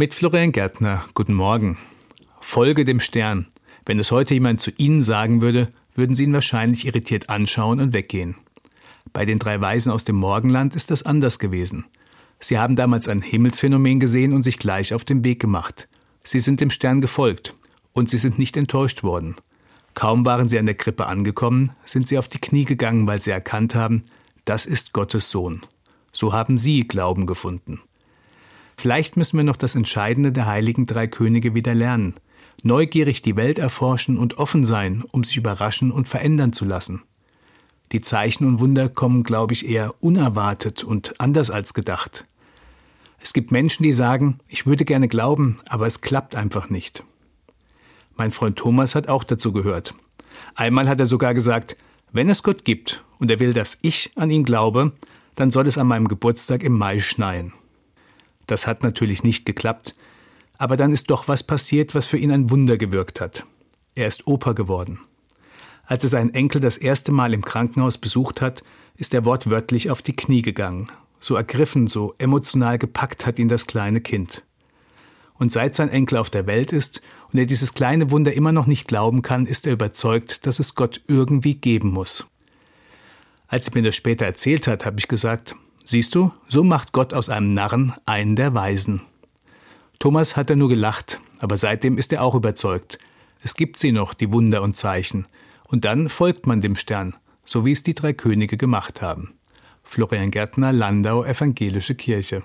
Mit Florian Gärtner, guten Morgen. Folge dem Stern. Wenn es heute jemand zu Ihnen sagen würde, würden Sie ihn wahrscheinlich irritiert anschauen und weggehen. Bei den drei Weisen aus dem Morgenland ist das anders gewesen. Sie haben damals ein Himmelsphänomen gesehen und sich gleich auf den Weg gemacht. Sie sind dem Stern gefolgt und sie sind nicht enttäuscht worden. Kaum waren sie an der Krippe angekommen, sind sie auf die Knie gegangen, weil sie erkannt haben, das ist Gottes Sohn. So haben sie Glauben gefunden. Vielleicht müssen wir noch das Entscheidende der heiligen drei Könige wieder lernen. Neugierig die Welt erforschen und offen sein, um sich überraschen und verändern zu lassen. Die Zeichen und Wunder kommen, glaube ich, eher unerwartet und anders als gedacht. Es gibt Menschen, die sagen, ich würde gerne glauben, aber es klappt einfach nicht. Mein Freund Thomas hat auch dazu gehört. Einmal hat er sogar gesagt, wenn es Gott gibt und er will, dass ich an ihn glaube, dann soll es an meinem Geburtstag im Mai schneien. Das hat natürlich nicht geklappt, aber dann ist doch was passiert, was für ihn ein Wunder gewirkt hat. Er ist Opa geworden. Als er seinen Enkel das erste Mal im Krankenhaus besucht hat, ist er wortwörtlich auf die Knie gegangen. So ergriffen, so emotional gepackt hat ihn das kleine Kind. Und seit sein Enkel auf der Welt ist und er dieses kleine Wunder immer noch nicht glauben kann, ist er überzeugt, dass es Gott irgendwie geben muss. Als er mir das später erzählt hat, habe ich gesagt, Siehst du, so macht Gott aus einem Narren einen der Weisen. Thomas hat er nur gelacht, aber seitdem ist er auch überzeugt. Es gibt sie noch, die Wunder und Zeichen. Und dann folgt man dem Stern, so wie es die drei Könige gemacht haben. Florian Gärtner, Landau, Evangelische Kirche.